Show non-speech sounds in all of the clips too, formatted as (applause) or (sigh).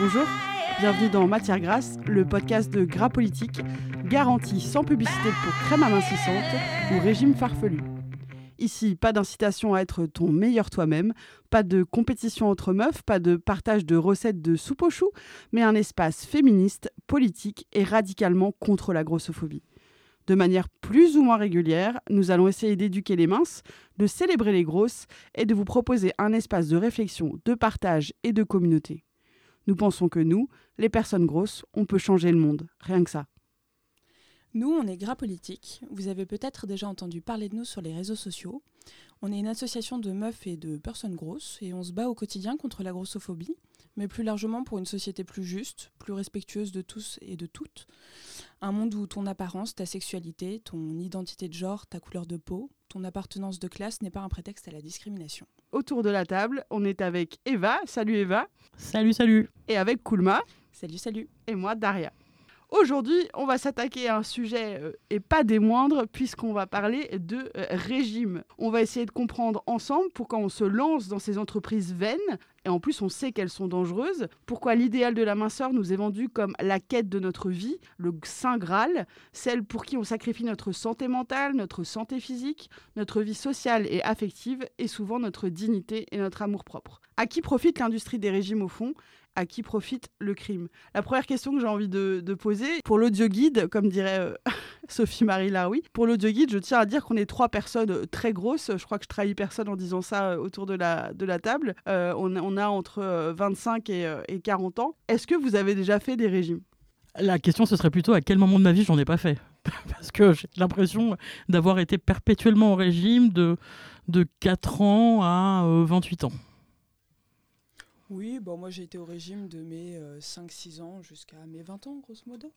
Bonjour, bienvenue dans Matière Grasse, le podcast de Gras Politique, garantie sans publicité pour crème amincissante ou régime farfelu. Ici, pas d'incitation à être ton meilleur toi-même, pas de compétition entre meufs, pas de partage de recettes de soupe aux choux, mais un espace féministe, politique et radicalement contre la grossophobie. De manière plus ou moins régulière, nous allons essayer d'éduquer les minces, de célébrer les grosses et de vous proposer un espace de réflexion, de partage et de communauté. Nous pensons que nous, les personnes grosses, on peut changer le monde, rien que ça. Nous, on est Gras Politique. Vous avez peut-être déjà entendu parler de nous sur les réseaux sociaux. On est une association de meufs et de personnes grosses et on se bat au quotidien contre la grossophobie, mais plus largement pour une société plus juste, plus respectueuse de tous et de toutes. Un monde où ton apparence, ta sexualité, ton identité de genre, ta couleur de peau, ton appartenance de classe n'est pas un prétexte à la discrimination. Autour de la table, on est avec Eva. Salut Eva. Salut, salut. Et avec Kulma. Salut, salut. Et moi, Daria. Aujourd'hui, on va s'attaquer à un sujet euh, et pas des moindres puisqu'on va parler de euh, régime. On va essayer de comprendre ensemble pourquoi on se lance dans ces entreprises vaines et en plus on sait qu'elles sont dangereuses, pourquoi l'idéal de la minceur nous est vendu comme la quête de notre vie, le saint graal, celle pour qui on sacrifie notre santé mentale, notre santé physique, notre vie sociale et affective et souvent notre dignité et notre amour-propre. À qui profite l'industrie des régimes au fond? À qui profite le crime La première question que j'ai envie de, poser, pour l'audio guide, comme dirait euh, (laughs) Sophie-Marie Laroui, pour l'audio guide, je tiens à dire qu'on est trois personnes euh, très grosses. Je crois que je trahis personne en disant ça euh, autour de la, table. on, a entre 25 et, et 40 ans. Est-ce que vous avez déjà fait des régimes? La question, ce serait plutôt à quel moment de ma vie j'en ai pas fait? (laughs) Parce que j'ai l'impression d'avoir été perpétuellement au régime de, de 4 ans à 28 ans. Oui, bon, moi j'ai été au régime de mes 5-6 euh, ans jusqu'à mes 20 ans, grosso modo.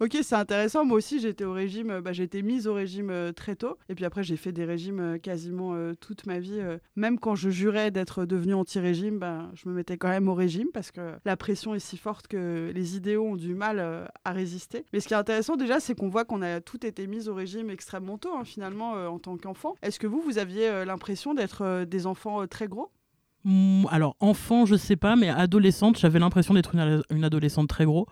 Ok, c'est intéressant. Moi aussi, j'étais au régime, euh, bah, j'ai été mise au régime euh, très tôt. Et puis après, j'ai fait des régimes quasiment toute ma vie. même quand je jurais d'être devenue anti-régime, bah, je me mettais quand même au régime parce que la pression est si forte que les idéaux ont du mal à résister. Mais ce qui est intéressant déjà, c'est qu'on voit qu'on a tout été mis au régime extrêmement tôt, hein, finalement, en tant qu'enfant. Est-ce que vous, vous aviez l'impression d'être des enfants très gros? Alors, enfant, je sais pas, mais adolescente, j'avais l'impression d'être une, adolescente très gros.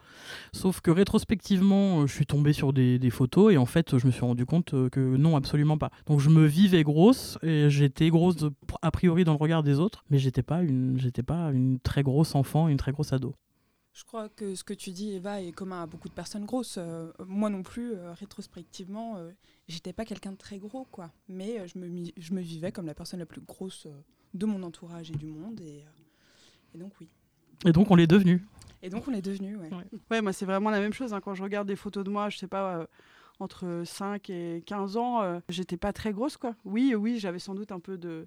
Sauf que rétrospectivement, euh, je suis tombée sur des, photos et en fait, je me suis rendu compte euh, que non, absolument pas. Donc, je me vivais grosse et j'étais grosse a priori dans le regard des autres, mais j'étais pas une, j'étais pas une très grosse enfant, une très grosse ado. Je crois que ce que tu dis, Eva, est commun à beaucoup de personnes grosses. Euh, moi non plus, rétrospectivement, j'étais pas quelqu'un de très gros, quoi. Mais je, me, je me vivais comme la personne la plus grosse de mon entourage et du monde. Et, euh, et donc, oui. Et donc, on l'est devenu. Et donc, on est devenu, ouais. Ouais, moi, c'est vraiment la même chose. Hein. Quand je regarde des photos de moi, je sais pas. Euh, entre 5 et 15 ans, euh, j'étais pas très grosse, quoi. Oui, oui, j'avais sans doute un peu de,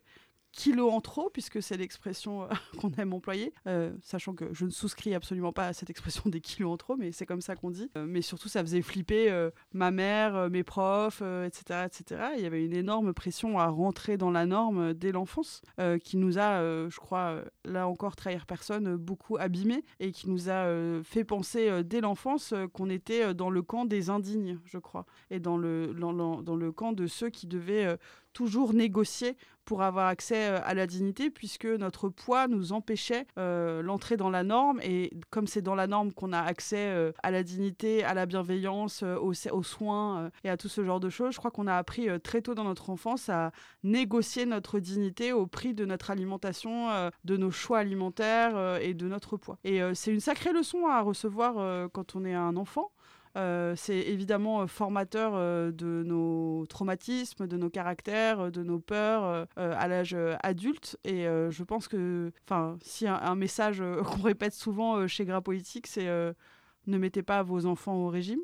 kilos en trop, puisque c'est l'expression euh, (laughs) qu'on aime employer, euh, sachant que je ne souscris absolument pas à cette expression des kilos en trop, mais c'est comme ça qu'on dit. Euh, mais surtout, ça faisait flipper ma mère, mes profs, etc., etc. Il y avait une énorme pression à rentrer dans la norme dès l'enfance, qui nous a, je crois, là encore, trahir personne, beaucoup abîmé, et qui nous a fait penser dès l'enfance qu'on était dans le camp des indignes, je crois, et dans le, dans, dans le camp de ceux qui devaient toujours négocier pour avoir accès euh, à la dignité, puisque notre poids nous empêchait euh, l'entrée dans la norme. Et comme c'est dans la norme qu'on a accès euh, à la dignité, à la bienveillance, aux, aux, soins et à tout ce genre de choses, je crois qu'on a appris très tôt dans notre enfance à négocier notre dignité au prix de notre alimentation, de nos choix alimentaires et de notre poids. Et c'est une sacrée leçon à recevoir quand on est un enfant. Euh, c'est évidemment euh, formateur euh, de nos traumatismes, de nos caractères, de nos peurs à l'âge adulte. Et je pense que, enfin, si un, message (laughs) qu'on répète souvent chez Gras Politique, c'est ne mettez pas vos enfants au régime.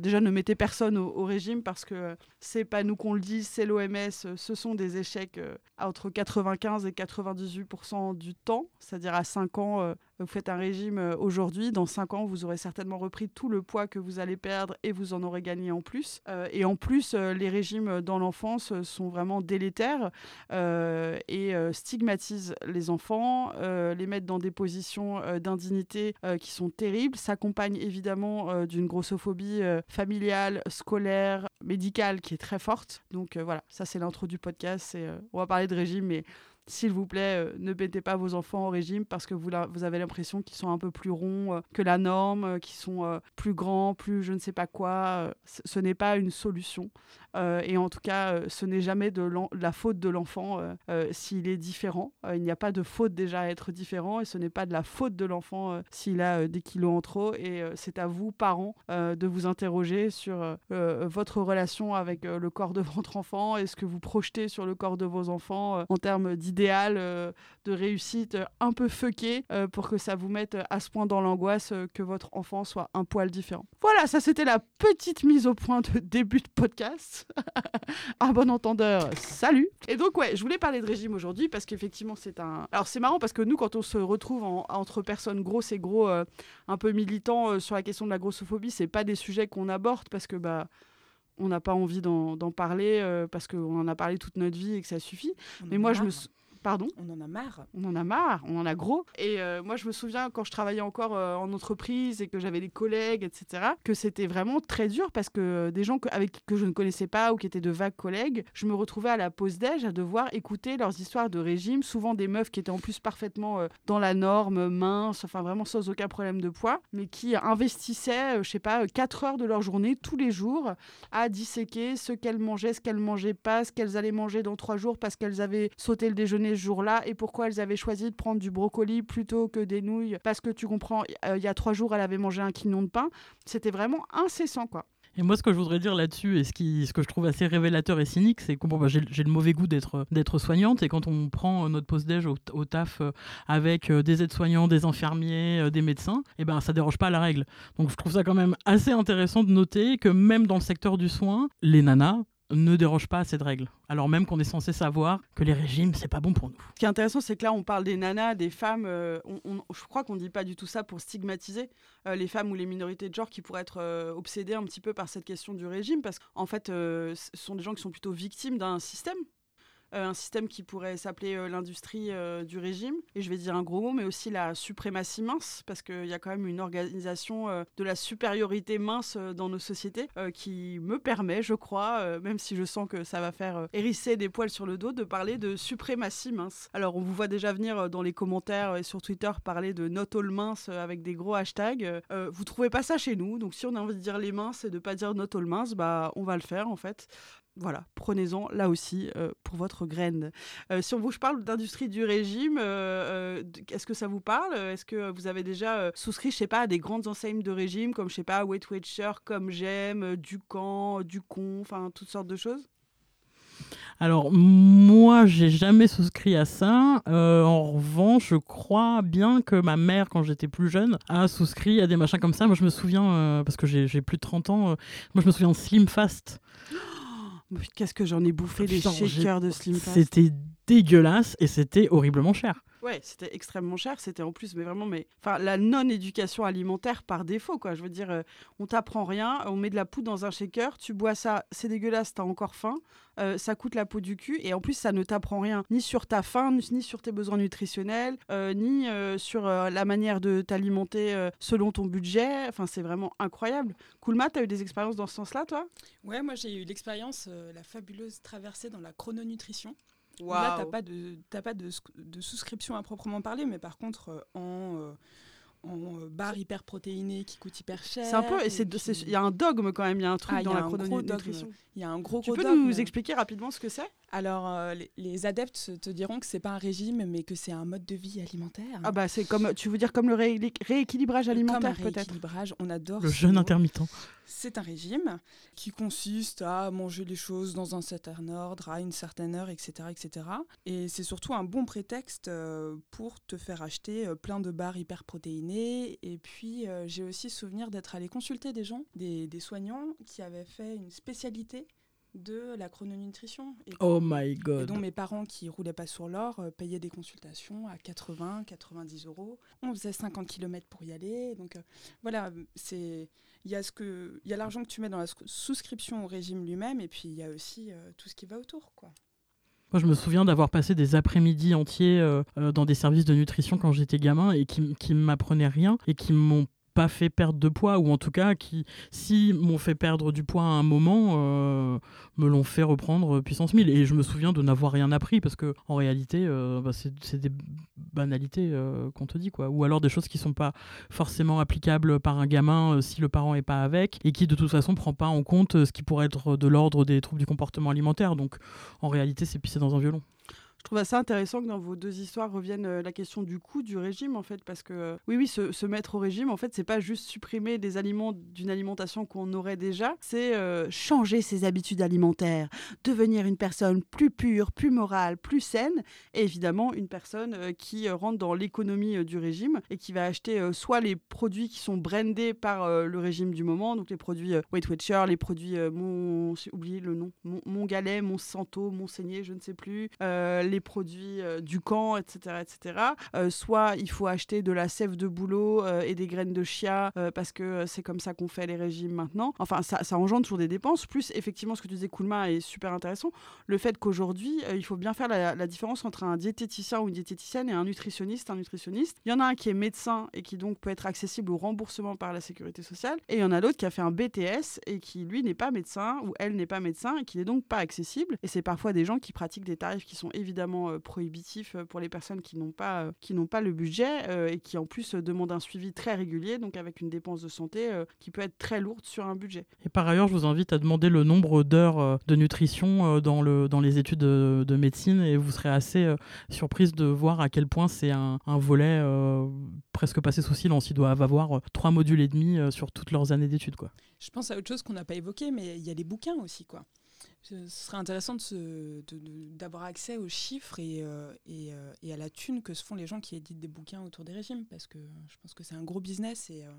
déjà, ne mettez personne au, régime parce que c'est pas nous qu'on le dit, c'est l'OMS. ce sont des échecs entre 95 et 98% du temps, c'est-à-dire à 5 ans, vous faites un régime euh, aujourd'hui, dans 5 ans, vous aurez certainement repris tout le poids que vous allez perdre et vous en aurez gagné en plus. Euh, et en plus, euh, les régimes dans l'enfance sont vraiment délétères et stigmatisent les enfants, les mettent dans des positions d'indignité qui sont terribles, s'accompagnent évidemment d'une grossophobie familiale, scolaire, médicale qui est très forte. Donc voilà, ça c'est l'intro du podcast. on va parler de régime, mais s'il vous plaît, euh, ne mettez pas vos enfants au régime parce que vous, avez l'impression qu'ils sont un peu plus ronds euh, que la norme, euh, qu'ils sont plus grands, plus je ne sais pas quoi. ce n'est pas une solution. Et en tout cas, ce n'est jamais de, la faute de l'enfant s'il est différent. il n'y a pas de faute déjà à être différent et ce n'est pas de la faute de l'enfant s'il a des kilos en trop. Et c'est à vous, parents, de vous interroger sur votre relation avec le corps de (laughs) votre enfant et ce que vous projetez sur le corps de vos enfants en termes d'idées idéal euh, de réussite euh, un peu fucké euh, pour que ça vous mette à ce point dans l'angoisse que votre enfant soit un poil différent? Voilà, ça c'était la petite mise au point de (laughs) début de podcast. (laughs) un bon entendeur, salut Et donc ouais, je voulais parler de régime aujourd'hui parce qu'effectivement c'est un... Alors c'est marrant parce que nous quand on se retrouve entre personnes grosses et gros un peu militants sur la question de la grossophobie, c'est pas des sujets qu'on aborde parce que bah on n'a pas envie d'en parler parce qu'on en a parlé toute notre vie et que ça suffit. Mais moi, je me, Pardon? On en a marre. On en a marre, on en a gros. Et euh, moi, je me souviens quand je travaillais encore euh, en entreprise et que j'avais des collègues, etc., que c'était vraiment très dur parce que euh, des gens que, avec, que je ne connaissais pas ou qui étaient de vagues collègues, je me retrouvais à la pause déj à devoir écouter leurs histoires de régime, souvent des meufs qui étaient en plus parfaitement dans la norme, minces, enfin vraiment sans aucun problème de poids, mais qui investissaient, je sais pas, 4 heures de leur journée tous les jours à disséquer ce qu'elles mangeaient, ce qu'elles mangeaient pas, ce qu'elles allaient manger dans 3 jours parce qu'elles avaient sauté le déjeuner ce jour-là et pourquoi elles avaient choisi de prendre du brocoli plutôt que des nouilles parce que tu comprends, euh, il y a trois jours, elle avait mangé un quignon de pain. C'était vraiment incessant, quoi. Et moi, ce que je voudrais dire là-dessus, et ce, qui, ce que je trouve assez révélateur et cynique, c'est que bon, bah, j'ai le mauvais goût d'être soignante, et quand on prend euh, notre post-déj au, taf euh, avec des aides-soignants, des infirmiers, des médecins, et eh ben ça déroge pas la règle. Donc je trouve ça quand même assez intéressant de noter que même dans le secteur du soin, les nanas ne déroge pas à cette règle. Alors même qu'on est censé savoir que les régimes, c'est pas bon pour nous. Ce qui est intéressant, c'est que là, on parle des nanas, des femmes. Euh, je crois qu'on ne dit pas du tout ça pour stigmatiser euh, les femmes ou les minorités de genre qui pourraient être euh, obsédées un petit peu par cette question du régime, parce qu'en fait, ce sont des gens qui sont plutôt victimes d'un système un système qui pourrait s'appeler euh, l'industrie euh, du régime, et je vais dire un gros mot, mais aussi la suprématie mince, parce qu'il y a quand même une organisation de la supériorité mince dans nos sociétés qui me permet, je crois, même si je sens que ça va faire hérisser des poils sur le dos, de parler de suprématie mince. Alors on vous voit déjà venir dans les commentaires et sur Twitter parler de not all mince avec des gros hashtags. vous trouvez pas ça chez nous, donc si on a envie de dire les minces et de pas dire not all mince, bah on va le faire en fait voilà, prenez-en là aussi euh, pour votre graine. Euh, si on vous parle d'industrie du régime, euh, est-ce que ça vous parle? Est-ce que vous avez déjà souscrit, je sais pas, à des grandes enseignes de régime comme, je sais pas, Weight Watcher, comme j'aime, Ducamp, Ducon, enfin toutes sortes de choses? Alors moi, j'ai jamais souscrit à ça. en revanche, je crois bien que ma mère, quand j'étais plus jeune, a souscrit à des machins comme ça. Moi, je me souviens, parce que j'ai plus de 30 ans, moi, je me souviens de Slim Fast. Qu'est-ce que j'en ai bouffé des shakers de Slim Fast. C'était dégueulasse et c'était horriblement cher. Ouais, c'était extrêmement cher. C'était en plus, mais vraiment, mais enfin, la non-éducation alimentaire par défaut, quoi. Je veux dire, euh, on t'apprend rien, on met de la poudre dans un shaker, tu bois ça, c'est dégueulasse, t'as encore faim, euh, ça coûte la peau du cul, et en plus, ça ne t'apprend rien, ni sur ta faim, ni sur tes besoins nutritionnels, euh, ni sur la manière de t'alimenter selon ton budget. Enfin, c'est vraiment incroyable. Coolma, t'as eu des expériences dans ce sens-là, toi? Ouais, moi j'ai eu l'expérience, la fabuleuse traversée dans la chrononutrition. Là, tu n'as pas, de, pas de, de, souscription à proprement parler, mais par contre, euh, en, euh, en euh, barres hyper protéinées qui coûtent hyper cher. C'est un peu, il y a un dogme quand même, il y a un truc ah, dans la chrononutrition. Il y a un gros, Tu peux nous expliquer rapidement ce que c'est? Alors, euh, les, adeptes te diront que c'est pas un régime, mais que c'est un mode de vie alimentaire. Ah bah c'est comme, tu veux dire comme le rééquilibrage alimentaire peut-être? rééquilibrage, on adore. Le jeûne intermittent. C'est un régime qui consiste à manger les choses dans un certain ordre, à une certaine heure, etc. etc. Et c'est surtout un bon prétexte euh, pour te faire acheter euh, plein de barres hyper protéinées. Et puis, j'ai aussi souvenir d'être allé consulter des gens, des, des soignants qui avaient fait une spécialité de la chrononutrition. Et oh my god. Et dont mes parents qui roulaient pas sur l'or euh, payaient des consultations à 80, 90 euros. On faisait 50 km pour y aller. Donc euh, voilà, c'est il y a ce que il y a l'argent que tu mets dans la souscription au régime lui-même et puis il y a aussi euh, tout ce qui va autour quoi. Moi, je me souviens d'avoir passé des après-midi entiers dans des services de nutrition quand j'étais gamin et qui, qui m'apprenaient rien et qui m'ont pas fait perdre de poids, ou en tout cas qui, si m'ont fait perdre du poids à un moment, euh, me l'ont fait reprendre puissance 1000. Et je me souviens de n'avoir rien appris, parce que en réalité, euh, bah, c'est des banalités euh, qu'on te dit, quoi. Ou alors des choses qui sont pas forcément applicables par un gamin si le parent est pas avec, et qui de toute façon prend pas en compte ce qui pourrait être de l'ordre des troubles du comportement alimentaire. Donc en réalité, c'est pisser dans un violon. Je trouve ça intéressant que dans vos deux histoires revienne euh, la question du coût du régime, en fait, parce que euh, oui, oui, se, mettre au régime, en fait, c'est pas juste supprimer des aliments d'une alimentation qu'on aurait déjà, c'est euh, changer ses habitudes alimentaires, devenir une personne plus pure, plus morale, plus saine, et évidemment une personne qui rentre dans l'économie du régime et qui va acheter soit les produits qui sont brandés par le régime du moment, donc les produits Weight Watcher, les produits mon, j'ai oublié le nom, mon, mon galet, mon santo, mon saigné, je ne sais plus les produits euh, du camp, etc. etc. Euh, soit il faut acheter de la sève de bouleau euh, et des graines de chia parce que c'est comme ça qu'on fait les régimes maintenant. Enfin, ça, ça, engendre toujours des dépenses. Plus, effectivement, ce que tu disais, Koulma, est super intéressant. Le fait qu'aujourd'hui, il faut bien faire la, différence entre un diététicien ou une diététicienne et un nutritionniste. Un nutritionniste, il y en a un qui est médecin et qui donc peut être accessible au remboursement par la sécurité sociale. Et il y en a l'autre qui a fait un BTS et qui, lui, n'est pas médecin ou elle n'est pas médecin et qui n'est donc pas accessible. Et c'est parfois des gens qui pratiquent des tarifs qui sont évidemment euh, prohibitif euh, pour les personnes qui n'ont pas, euh, qui n'ont pas le budget et qui en plus demandent un suivi très régulier, donc avec une dépense de santé qui peut être très lourde sur un budget. Et par ailleurs, je vous invite à demander le nombre d'heures de nutrition dans, le, dans les études de, médecine et vous serez assez surprise de voir à quel point c'est un, un volet presque passé sous silence. Ils doivent avoir trois modules et demi sur toutes leurs années d'études. Quoi. Je pense à autre chose qu'on n'a pas évoqué, mais il y a les bouquins aussi. quoi. Ce serait intéressant d'avoir accès aux chiffres et, euh, euh, et, à la thune que se font les gens qui éditent des bouquins autour des régimes, parce que je pense que c'est un gros business et, euh,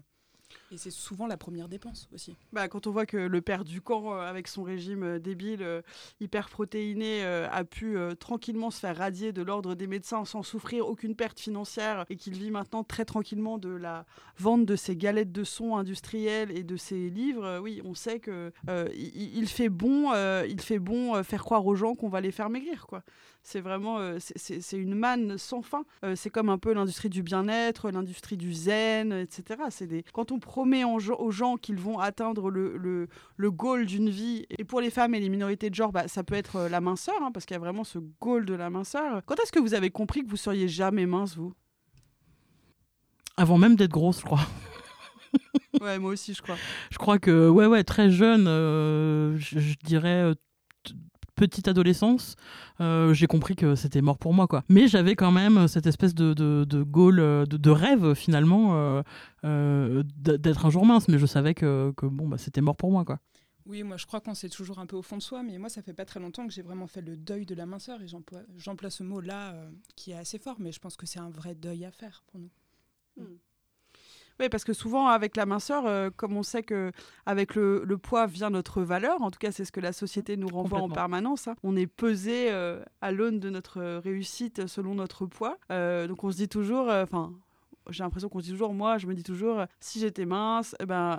et c'est souvent la première dépense aussi. Bah, quand on voit que le père du camp, avec son régime débile, hyper protéiné, a pu tranquillement se faire radier de l'ordre des médecins sans souffrir aucune perte financière et qu'il vit maintenant très tranquillement de la vente de ses galettes de son industrielles et de ses livres, oui, on sait que il, fait bon, il fait bon faire croire aux gens qu'on va les faire maigrir, quoi. C'est vraiment, euh, c'est une manne sans fin. Euh, c'est comme un peu l'industrie du bien-être, l'industrie du zen, etc. C'est des... Quand on promet aux gens qu'ils vont atteindre le, le, le goal d'une vie, et pour les femmes et les minorités de genre, bah, ça peut être euh, la minceur, hein, parce qu'il y a vraiment ce goal de la minceur. Quand est-ce que vous avez compris que vous seriez jamais mince, vous? Avant même d'être grosse, je crois. (laughs) ouais, moi aussi, je crois. Je crois que, ouais, ouais, très jeune, je, dirais petite adolescence, euh, j'ai compris que c'était mort pour moi. quoi. Mais j'avais quand même cette espèce de, de, de goal, euh, de, rêve finalement, euh, d'être un jour mince. Mais je savais que, que bon, bah, c'était mort pour moi. quoi. Oui, moi je crois qu'on sait toujours un peu au fond de soi, mais moi ça fait pas très longtemps que j'ai vraiment fait le deuil de la minceur et j'emploie ce mot-là qui est assez fort, mais je pense que c'est un vrai deuil à faire pour nous. Hmm. Oui, parce que souvent, avec la minceur, euh, comme on sait que avec le, poids vient notre valeur, en tout cas, c'est ce que la société nous renvoie en permanence. Hein. On est pesé euh, à l'aune de notre réussite selon notre poids. Euh, donc, on se dit toujours, enfin, j'ai l'impression qu'on se dit toujours, moi, je me dis toujours, si j'étais mince, eh ben euh,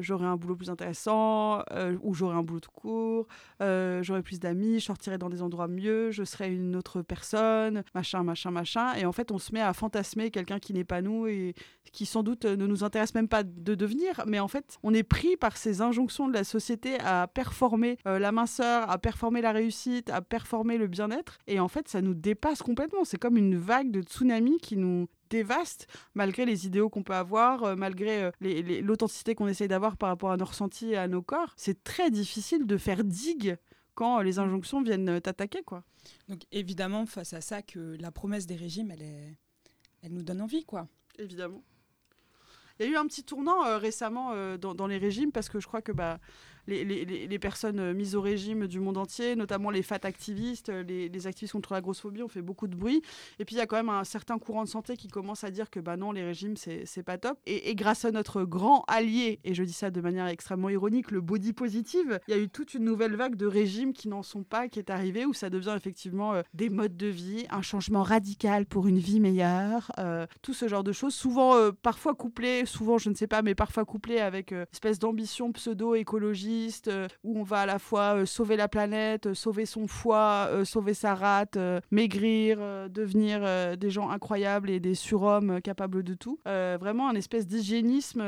j'aurais un boulot plus intéressant, euh, ou j'aurais un boulot de court, euh, j'aurais plus d'amis, je sortirais dans des endroits mieux, je serais une autre personne, machin, machin, machin. Et en fait, on se met à fantasmer quelqu'un qui n'est pas nous et qui sans doute ne nous intéresse même pas de devenir. Mais en fait, on est pris par ces injonctions de la société à performer la minceur, à performer la réussite, à performer le bien-être. Et en fait, ça nous dépasse complètement. C'est comme une vague de tsunami qui nous dévaste, malgré les idéaux qu'on peut avoir, euh, malgré euh, l'authenticité qu'on essaye d'avoir par rapport à nos ressentis et à nos corps. C'est très difficile de faire digue quand les injonctions viennent t'attaquer. quoi. Donc évidemment, face à ça, que la promesse des régimes, elle, est... elle nous donne envie. quoi. Évidemment. Il y a eu un petit tournant euh, récemment dans, dans, les régimes parce que je crois que bah, les, personnes euh, mises au régime du monde entier, notamment les fat activistes, euh, les, activistes contre la grossophobie ont fait beaucoup de bruit. Et puis il y a quand même un certain courant de santé qui commence à dire que bah non, les régimes, c'est pas top. Et, grâce à notre grand allié, et je dis ça de manière extrêmement ironique, le body positive, il y a eu toute une nouvelle vague de régimes qui n'en sont pas, qui est arrivée, où ça devient effectivement euh, des modes de vie, un changement radical pour une vie meilleure, tout ce genre de choses, souvent parfois couplé, souvent je ne sais pas, mais parfois couplé avec espèce d'ambition pseudo-écologique euh, où on va à la fois euh, sauver la planète, euh, sauver son foie, sauver sa rate, maigrir, devenir des gens incroyables et des surhommes capables de tout. Vraiment un espèce d'hygiénisme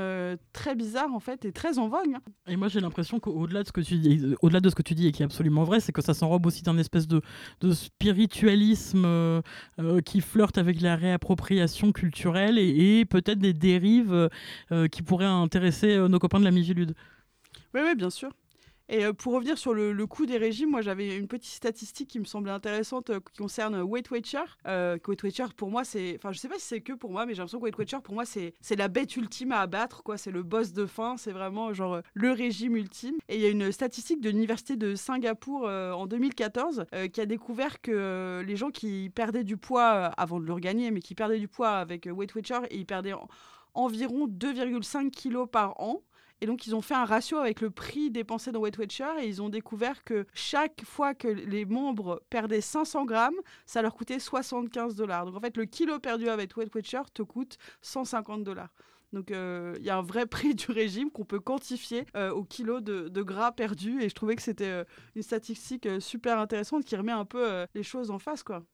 très bizarre en fait et très en vogue. hein. Et moi j'ai l'impression qu'au-delà de ce que tu dis, au-delà de ce que tu dis et qui est absolument vrai, c'est que ça s'enrobe aussi d'un espèce de, spiritualisme qui flirte avec la réappropriation culturelle et, peut-être des dérives qui pourraient intéresser nos copains de la Mivilude. Oui, oui, bien sûr. Et euh, pour revenir sur le, coût des régimes, moi j'avais une petite statistique qui me semblait intéressante euh, qui concerne Weight Watcher. Euh, Weight Watcher pour moi c'est, enfin je sais pas si c'est que pour moi, mais j'ai l'impression que Weight Watcher pour moi c'est c'est la bête ultime à abattre quoi. C'est le boss de fin, c'est vraiment genre euh, le régime ultime. Et il y a une statistique de l'université de Singapour euh, en 2014 euh, qui a découvert que euh, les gens qui perdaient du poids euh, avant de le regagner, mais qui perdaient du poids avec euh, Weight Watcher ils perdaient en- environ 2,5 kilos par an. Et donc, ils ont fait un ratio avec le prix dépensé dans Weight Watcher et ils ont découvert que chaque fois que les membres perdaient 500 grammes, ça leur coûtait 75 dollars. Donc, en fait, le kilo perdu avec Weight Watcher te coûte 150 dollars. Donc, euh, il y a un vrai (laughs) prix du régime qu'on peut quantifier euh, au kilo de, de gras perdu. Et je trouvais que c'était euh, une statistique super intéressante qui remet un peu les choses en face, quoi.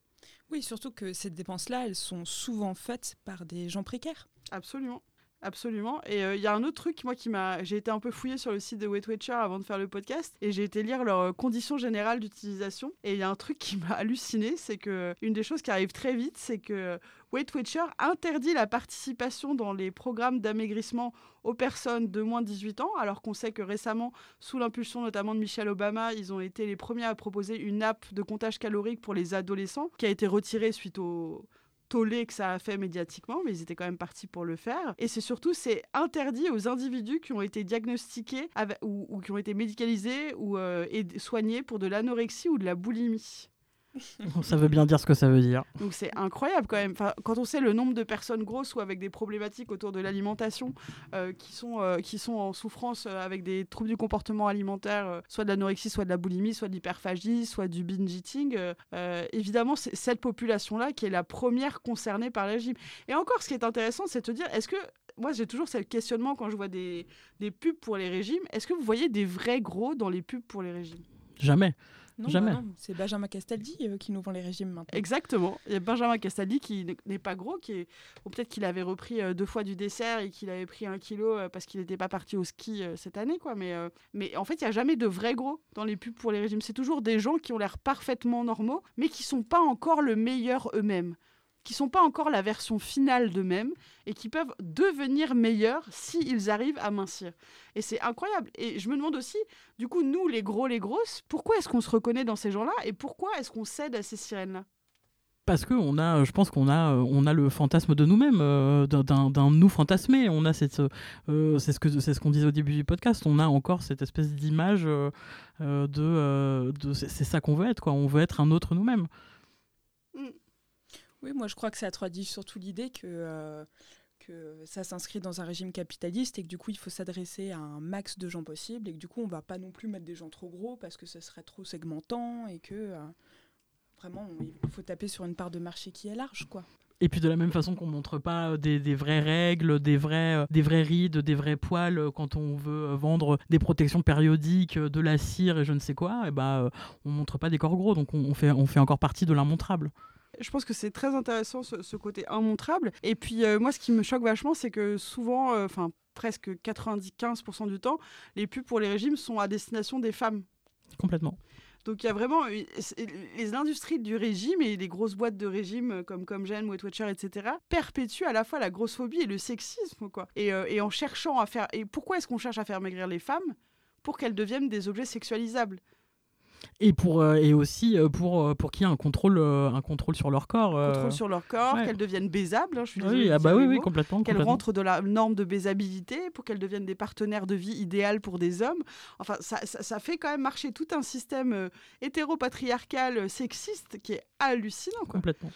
Oui, surtout que ces dépenses-là, elles sont souvent faites par des gens précaires. Absolument. Absolument. Et euh, il y a un autre truc, moi, qui m'a. J'ai été un peu fouillé sur le site de Weight Watcher avant de faire le podcast et j'ai été lire leurs euh, conditions générales d'utilisation. Et il y a un truc (laughs) qui m'a halluciné c'est que une des choses qui arrive très vite, c'est que Weight Watcher interdit la participation dans les programmes d'amaigrissement aux personnes de moins de 18 ans, alors qu'on sait que récemment, sous l'impulsion notamment de Michelle Obama, ils ont été les premiers à proposer une app de comptage calorique pour les adolescents, qui a été retirée suite au tollé que ça a fait médiatiquement, mais ils étaient quand même partis pour le faire. Et c'est surtout, c'est interdit aux individus qui ont été diagnostiqués ou, qui ont été médicalisés ou euh, soignés pour de l'anorexie ou de la boulimie. Ça veut bien dire ce que ça veut dire. Donc c'est incroyable quand même. Enfin, quand on sait le nombre de personnes grosses ou avec des problématiques autour de l'alimentation euh, qui, sont, euh, qui sont en souffrance euh, avec des troubles du comportement alimentaire, soit de l'anorexie, soit de la boulimie, soit de l'hyperphagie, soit du binge eating, évidemment c'est cette population-là qui est la première concernée par le régime. Et encore, ce qui est intéressant, c'est de te dire, est-ce que... Moi, j'ai toujours ce questionnement quand je vois des, des pubs pour les régimes. Est-ce que vous voyez des vrais gros dans les pubs pour les régimes? Jamais. Non, Jamais. bah c'est Benjamin Castaldi euh, qui nous vend les régimes maintenant. Exactement. Il y a Benjamin Castaldi qui n'est pas gros, qui est ou peut-être qu'il avait repris euh, deux fois du dessert et qu'il avait pris un kilo euh, parce qu'il n'était pas parti au ski cette année, quoi. Mais, mais en fait, il n'y a jamais de vrais gros dans les pubs pour les régimes. C'est toujours des gens qui ont l'air parfaitement normaux, mais qui sont pas encore le meilleur eux-mêmes, qui sont pas encore la version finale d'eux-mêmes et qui peuvent devenir meilleurs s'ils arrivent à mincir. Et c'est incroyable. Et je me demande aussi, du coup, nous, les gros, les grosses, pourquoi est-ce qu'on se reconnaît dans ces gens-là et pourquoi est-ce qu'on cède à ces sirènes-là? Parce que on a, je pense qu'on a, euh, on a le fantasme de nous-mêmes, euh, d'un- nous fantasmé. On a cette, euh, c'est ce que, c'est ce qu'on disait au début du podcast. On a encore cette espèce d'image de, c'est ça qu'on veut être, quoi. On veut être un autre nous-mêmes. Oui, moi je crois que ça traduit surtout l'idée que, euh, que ça s'inscrit dans un régime capitaliste et que du coup il faut s'adresser à un max de gens possible et que du coup on va pas non plus mettre des gens trop gros parce que ce serait trop segmentant et que euh, vraiment il faut taper sur une part de marché qui est large quoi. Et puis de la même façon qu'on montre pas euh, des, vraies règles, des vrais, des vraies rides, des vrais poils quand on veut vendre des protections périodiques, de la cire et je ne sais quoi, et bah, euh, on montre pas des corps gros, donc on, on fait, on fait encore partie de l'immontrable. Je pense que c'est très intéressant ce, ce côté immontrable. Et puis euh, moi, ce qui me choque vachement, c'est que souvent, euh, enfin presque 95% du temps, les pubs pour les régimes sont à destination des femmes. Complètement. Donc il y a vraiment les industries du régime et les grosses boîtes de régime euh, comme Comgen, Weight Watcher, etc. perpétuent à la fois la grossophobie et le sexisme, quoi. Et, euh, et en cherchant à faire et pourquoi est-ce qu'on cherche à faire maigrir les femmes? Pour qu'elles deviennent des objets sexualisables Et, pour, euh, et aussi euh, pour, euh, pour qu'il y ait un contrôle, euh, un contrôle sur leur corps. euh. contrôle sur leur corps, ouais. qu'elles deviennent baisables. hein, je suis Oui, ah dire bah oui, oui, complètement. qu'elles rentrent de la norme de baisabilité, pour qu'elles deviennent des partenaires de vie idéales pour des hommes. Enfin, ça, ça- ça fait quand même marcher tout un système euh, hétéropatriarcal, sexiste, qui est hallucinant. Quoi. Complètement.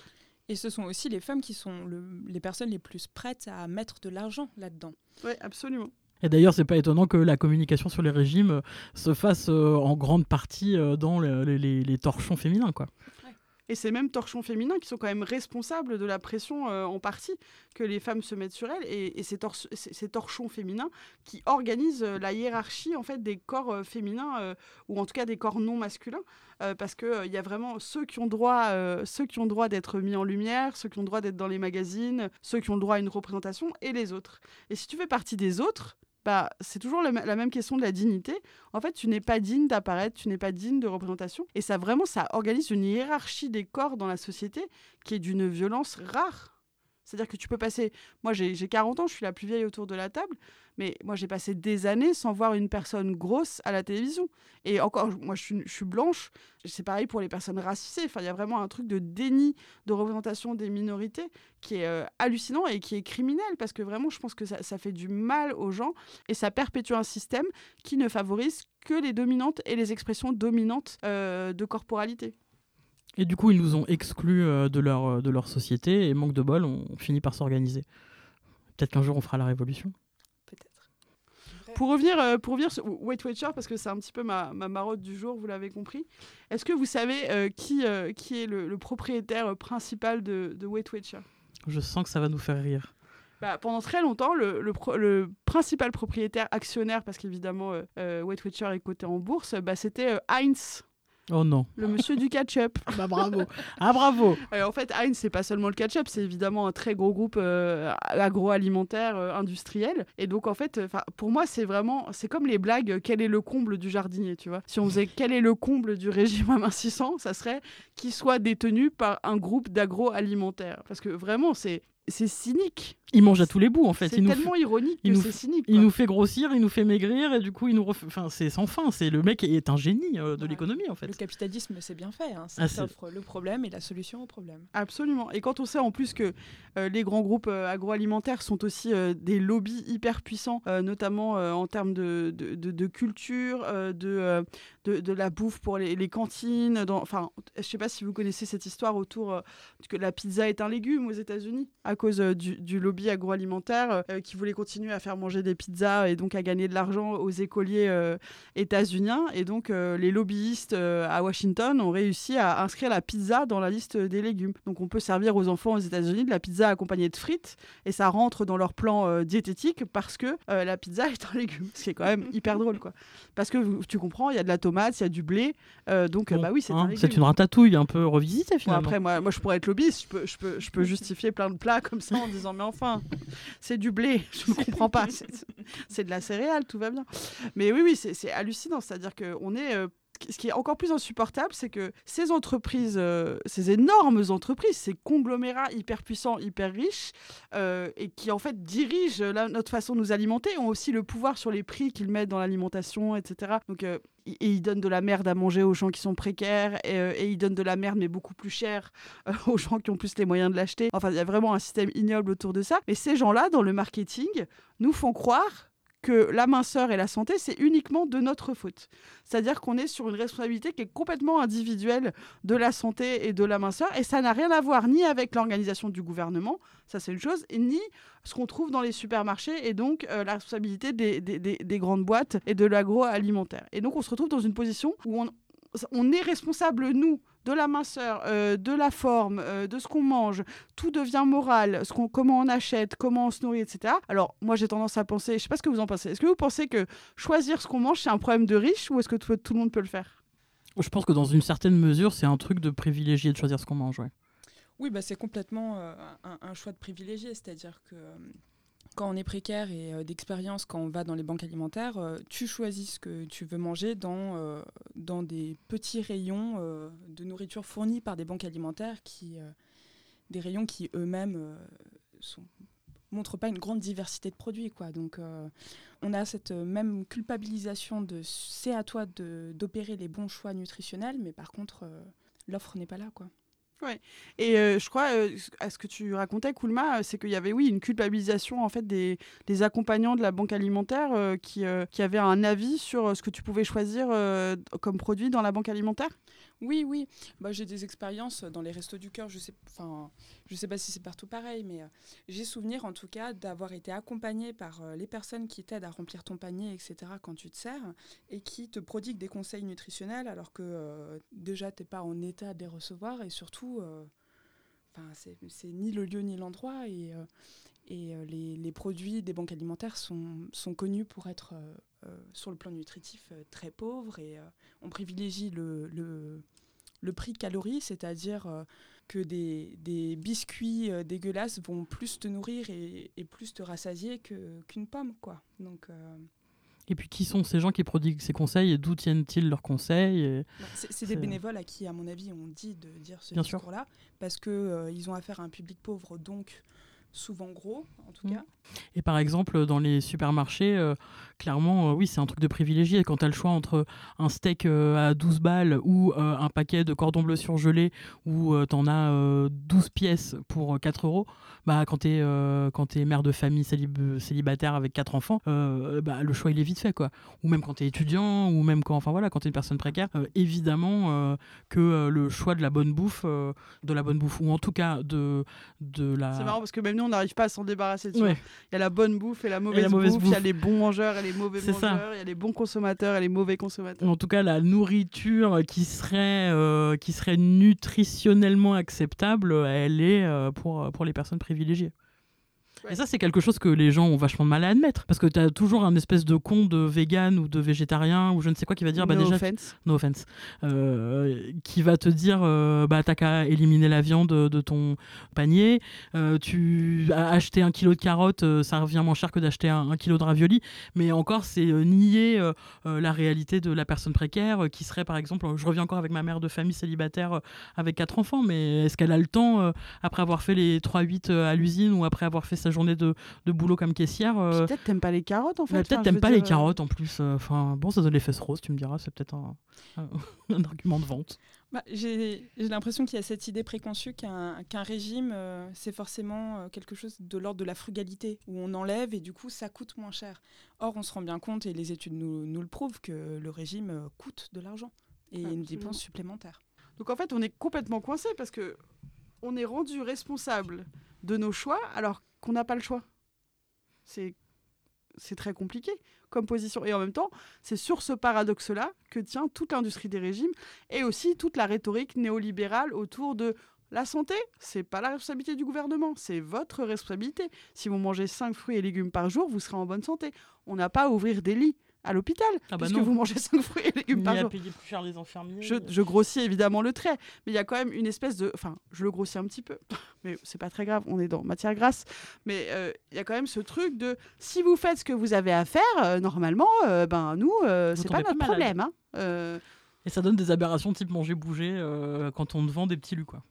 Et ce sont aussi les femmes qui sont le- les personnes les plus prêtes à mettre de l'argent là-dedans. Oui, absolument. Et d'ailleurs, c'est pas étonnant que la communication sur les régimes euh, se fasse euh, en grande partie euh, dans le- les, torchons féminins, quoi. Et ces mêmes torchons féminins qui sont quand même responsables de la pression en partie que les femmes se mettent sur elles. Et, ces, torchons féminins qui organisent la hiérarchie en fait des corps féminins ou en tout cas des corps non masculins. parce qu'il il y a vraiment ceux qui ont droit, ceux qui ont droit d'être mis en lumière, ceux qui ont droit d'être dans les magazines, ceux qui ont le droit à une représentation et les autres. Et si tu fais partie des autres, c'est toujours la, même question de la dignité. En fait, tu n'es pas digne d'apparaître, tu n'es pas digne de représentation. Et ça, vraiment, ça organise une hiérarchie des corps dans la société qui est d'une violence rare. C'est-à-dire que tu peux passer. Moi, j'ai 40 ans, je suis la plus vieille autour de la table. Mais moi, j'ai passé des années sans voir une personne grosse à la télévision. Et encore, moi, je suis, blanche. C'est pareil pour les personnes racisées. Enfin, il y a vraiment un truc de déni de représentation des minorités qui est euh, hallucinant et qui est criminel parce que vraiment, je pense que ça, fait du mal aux gens et ça perpétue un système qui ne favorise que les dominantes et les expressions dominantes euh, de corporalité. Et du coup, ils nous ont exclus euh, de, leur, de leur société et manque de bol, on finit par s'organiser. Peut-être qu'un jour, on fera la révolution. Pour revenir, euh, pour revenir sur Weight Watcher, parce que c'est un petit peu ma, ma, marotte du jour, vous l'avez compris. Est-ce que vous savez euh, qui, euh, qui est le, propriétaire principal de, de Weight Watcher? Je sens que ça va nous faire rire. Bah, pendant très longtemps, le, le, le, principal propriétaire actionnaire, parce qu'évidemment Weight Watcher est coté en bourse, bah, c'était Heinz. Oh non. Le monsieur du ketchup. bah bravo. Ah bravo. en fait, Heinz, c'est pas seulement le ketchup, c'est évidemment un très gros groupe euh, agroalimentaire euh, industriel. Et donc en fait, pour moi, c'est vraiment, c'est comme les blagues. Quel est le comble du jardinier, tu vois Si on faisait quel est le comble du régime amincissant, ça serait qu'il soit détenu par un groupe d'agroalimentaire. Parce que vraiment, c'est c'est cynique. Il mange à tous les bouts en fait. C'est tellement ironique que c'est cynique. Il nous fait grossir, il nous fait maigrir et du coup il nous enfin c'est sans fin. C'est le mec est un génie euh, de l'économie en fait. Le capitalisme c'est bien fait. Hein. Ça ah, offre le problème et la solution au problème. Absolument. Et quand on sait en plus que euh, les grands groupes euh, agroalimentaires sont aussi des lobbies hyper puissants, notamment en termes de, de, de, culture, de, de, la bouffe pour les, cantines. Enfin, je sais pas si vous connaissez cette histoire autour que la pizza est un légume aux États-Unis à cause du, du lobby agroalimentaire euh, qui voulait continuer à faire manger des pizzas et donc à gagner de l'argent aux écoliers euh, états-uniens. Et donc euh, les lobbyistes à Washington ont réussi à inscrire la pizza dans la liste des légumes. Donc on peut servir aux enfants aux États-Unis de la pizza accompagnée de frites et ça rentre dans leur plan diététique parce que la pizza (laughs) est un légume, ce qui est quand même hyper drôle quoi. Parce que tu comprends, il y a de la tomate, il y a du blé, donc bah oui c'est hein. C'est une ratatouille un peu revisitée finalement. après moi, moi je pourrais être lobbyiste, je peux, je peux, je peux justifier plein de plats comme ça en disant mais enfin c'est du blé, je ne comprends pas. C'est de la céréale, tout va bien. Mais oui, oui, c'est hallucinant. C'est-à-dire qu'on est euh, ce qui est encore plus insupportable, c'est que ces entreprises, euh, ces énormes entreprises, ces conglomérats hyper puissants, hyper riches, euh, et qui en fait dirigent notre façon de nous alimenter, ont aussi le pouvoir sur les prix qu'ils mettent dans l'alimentation, etc. Donc, euh, et ils donnent de la merde à manger aux gens qui sont précaires, et, et ils donnent de la merde, mais beaucoup plus cher, (laughs) aux gens qui ont plus les moyens de l'acheter. Enfin, il y a vraiment un système ignoble autour de ça. Mais ces gens-là, dans le marketing, nous font croire que la minceur et la santé, c'est uniquement de notre faute. C'est-à-dire qu'on est sur une responsabilité qui est complètement individuelle de la santé et de la minceur, et ça n'a rien à voir ni avec l'organisation du gouvernement, ça c'est une chose, ni ce qu'on trouve dans les supermarchés, et donc euh, la responsabilité des, des, grandes boîtes et de l'agroalimentaire. Et donc on se retrouve dans une position où on est responsable, nous, de la minceur, euh, de la forme, euh, de ce qu'on mange, tout devient moral, ce qu'on, comment on achète, comment on se nourrit, etc. Alors moi j'ai tendance à penser, je ne sais pas ce que vous en pensez, est-ce que vous pensez que choisir ce qu'on mange c'est un problème de riche ou est-ce que tout, le monde peut le faire? Je pense que dans une certaine mesure c'est un truc de privilégier de choisir ce qu'on mange. Oui, bah, c'est complètement euh, un, un, choix de privilégié, c'est-à-dire que quand on est précaire et euh, d'expérience, quand on va dans les banques alimentaires, euh, tu choisis ce que tu veux manger dans, euh, dans des petits rayons de nourriture fournis par des banques alimentaires, qui, des rayons qui eux-mêmes ne montrent pas une grande diversité de produits. Quoi. Donc on a cette même culpabilisation de c'est à toi d'opérer les bons choix nutritionnels, mais par contre, l'offre n'est pas là. quoi. Ouais. Et euh, je crois, euh, à ce que tu racontais, Koulma, euh, c'est qu'il y avait, oui, une culpabilisation en fait des, accompagnants de la banque alimentaire qui, qui avaient un avis sur ce que tu pouvais choisir comme produit dans la banque alimentaire. Oui, oui. Bah, j'ai des expériences dans les restos du cœur. Je sais, enfin, je sais pas si c'est partout pareil, mais euh, j'ai souvenir en tout cas d'avoir été accompagnée par euh, les personnes qui t'aident à remplir ton panier, etc. quand tu te sers et qui te prodiguent des conseils nutritionnels alors que euh, déjà t'es pas en état de les recevoir et surtout, enfin, c'est ni le lieu ni l'endroit et les, les, produits des banques alimentaires sont, sont connus pour être sur le plan nutritif très pauvres et on privilégie le, le, le prix calories, c'est-à-dire euh, que des, des biscuits euh, dégueulasses vont plus te nourrir et, et plus te rassasier qu'une pomme. Quoi. Donc, euh, Et puis qui sont ces gens qui prodiguent ces conseils et d'où tiennent-ils leurs conseils bah, C'est des bénévoles à qui, à mon avis, on dit de dire ce discours-là, parce qu'ils ils ont affaire à un public pauvre, donc souvent gros en tout mmh. cas. Et par exemple, dans les supermarchés, euh, clairement, euh, oui, c'est un truc de privilégié. Quand tu as le choix entre un steak euh, à 12 balles ou un paquet de cordon bleu surgelé où tu en as 12 pièces pour 4 euros, bah, quand tu es, es, mère de famille célibataire avec 4 enfants, bah, le choix il est vite fait. Quoi. Ou même quand tu es étudiant, ou même quand, enfin, voilà, quand tu es une personne précaire, évidemment que le choix de la bonne bouffe, de la bonne bouffe, ou en tout cas de, de la. C'est marrant parce que même nous, on n'arrive pas à s'en débarrasser. Il y a la bonne bouffe et la mauvaise, bouffe. Il y a les bons mangeurs et les mauvais mangeurs. Il y a les bons consommateurs et les mauvais consommateurs. En tout cas, la nourriture qui serait, euh, qui serait nutritionnellement acceptable, elle est euh, pour, pour les personnes privilégiées. Et ça, c'est quelque chose que les gens ont vachement de mal à admettre. Parce que tu as toujours un espèce de con de vegan ou de végétarien ou je ne sais quoi qui va dire. Bah, no déjà, offense. No offense. Euh, qui va te dire euh, bah, t'as qu'à éliminer la viande de ton panier. Euh, tu as acheté un kilo de carottes, ça revient moins cher que d'acheter un, kilo de ravioli. Mais encore, c'est nier la réalité de la personne précaire qui serait, par exemple, je reviens encore avec ma mère de famille célibataire avec quatre enfants, mais est-ce qu'elle a le temps, après avoir fait les 3-8 à l'usine ou après avoir fait sa journée de, de boulot comme caissière. Euh, peut-être t'aimes pas les carottes en fait. Peut-être t'aimes pas les euh, carottes en plus. Euh, enfin bon, ça donne les fesses roses, tu me diras, c'est peut-être un, un, (laughs) argument de vente. Bah, J'ai l'impression qu'il y a cette idée préconçue qu'un régime, c'est forcément quelque chose de l'ordre de la frugalité, où on enlève et du coup ça coûte moins cher. Or, on se rend bien compte, et les études nous, nous le prouvent, que le régime coûte de l'argent et une dépense supplémentaire. Donc en fait, on est complètement coincé parce que on est rendu responsable de nos choix alors qu'on n'a pas le choix. C'est très compliqué comme position. Et en même temps, c'est sur ce paradoxe-là que tient toute l'industrie des régimes et aussi toute la rhétorique néolibérale autour de la santé, c'est pas la responsabilité du gouvernement, c'est votre responsabilité. Si vous mangez 5 fruits et légumes par jour, vous serez en bonne santé. On n'a pas à ouvrir des lits à l'hôpital, ah bah puisque vous mangez 5 fruits et légumes par jour. payer plus cher les infirmiers. Je, je, grossis évidemment le trait, mais il y a quand même une espèce de... Enfin, je le grossis un petit peu, (laughs) mais c'est pas très grave, on est dans matière grasse. Mais euh, il y a quand même ce truc de, si vous faites ce que vous avez à faire, euh, normalement, euh, ben nous, c'est pas notre problème. Hein. Et ça donne des aberrations type manger-bouger quand on te vend des petits lus, quoi.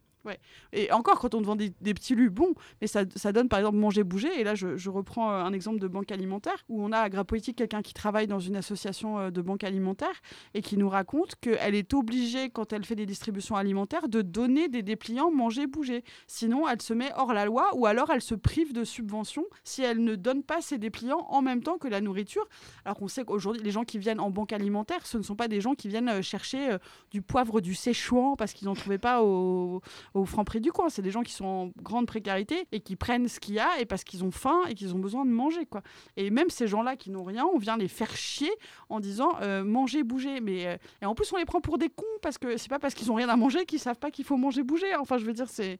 Et encore, quand on te vend des, petits lus, bon, mais ça, ça, donne par exemple manger, bouger. Et là, je, reprends euh, un exemple de banque alimentaire où on a à Grapolitique quelqu'un qui travaille dans une association euh, de banque alimentaire et qui nous raconte qu'elle est obligée, quand elle fait des distributions alimentaires, de donner des dépliants manger, bouger. Sinon, elle se met hors la loi ou alors elle se prive de subventions si elle ne donne pas ces dépliants en même temps que la nourriture. Alors qu'on sait qu'aujourd'hui, les gens qui viennent en banque alimentaire, ce ne sont pas des gens qui viennent euh, chercher du poivre, du séchouan parce qu'ils n'en trouvaient pas au franc prix du coin. C'est des gens qui sont en grande précarité et qui prennent ce qu'il y a et parce qu'ils ont faim et qu'ils ont besoin de manger. Quoi. Et même ces gens-là qui n'ont rien, on vient les faire chier en disant euh, manger, bouger. Mais, euh, et en plus, on les prend pour des cons parce que c'est pas parce qu'ils ont rien à manger qu'ils savent pas qu'il faut manger, bouger. Enfin, je veux dire, c'est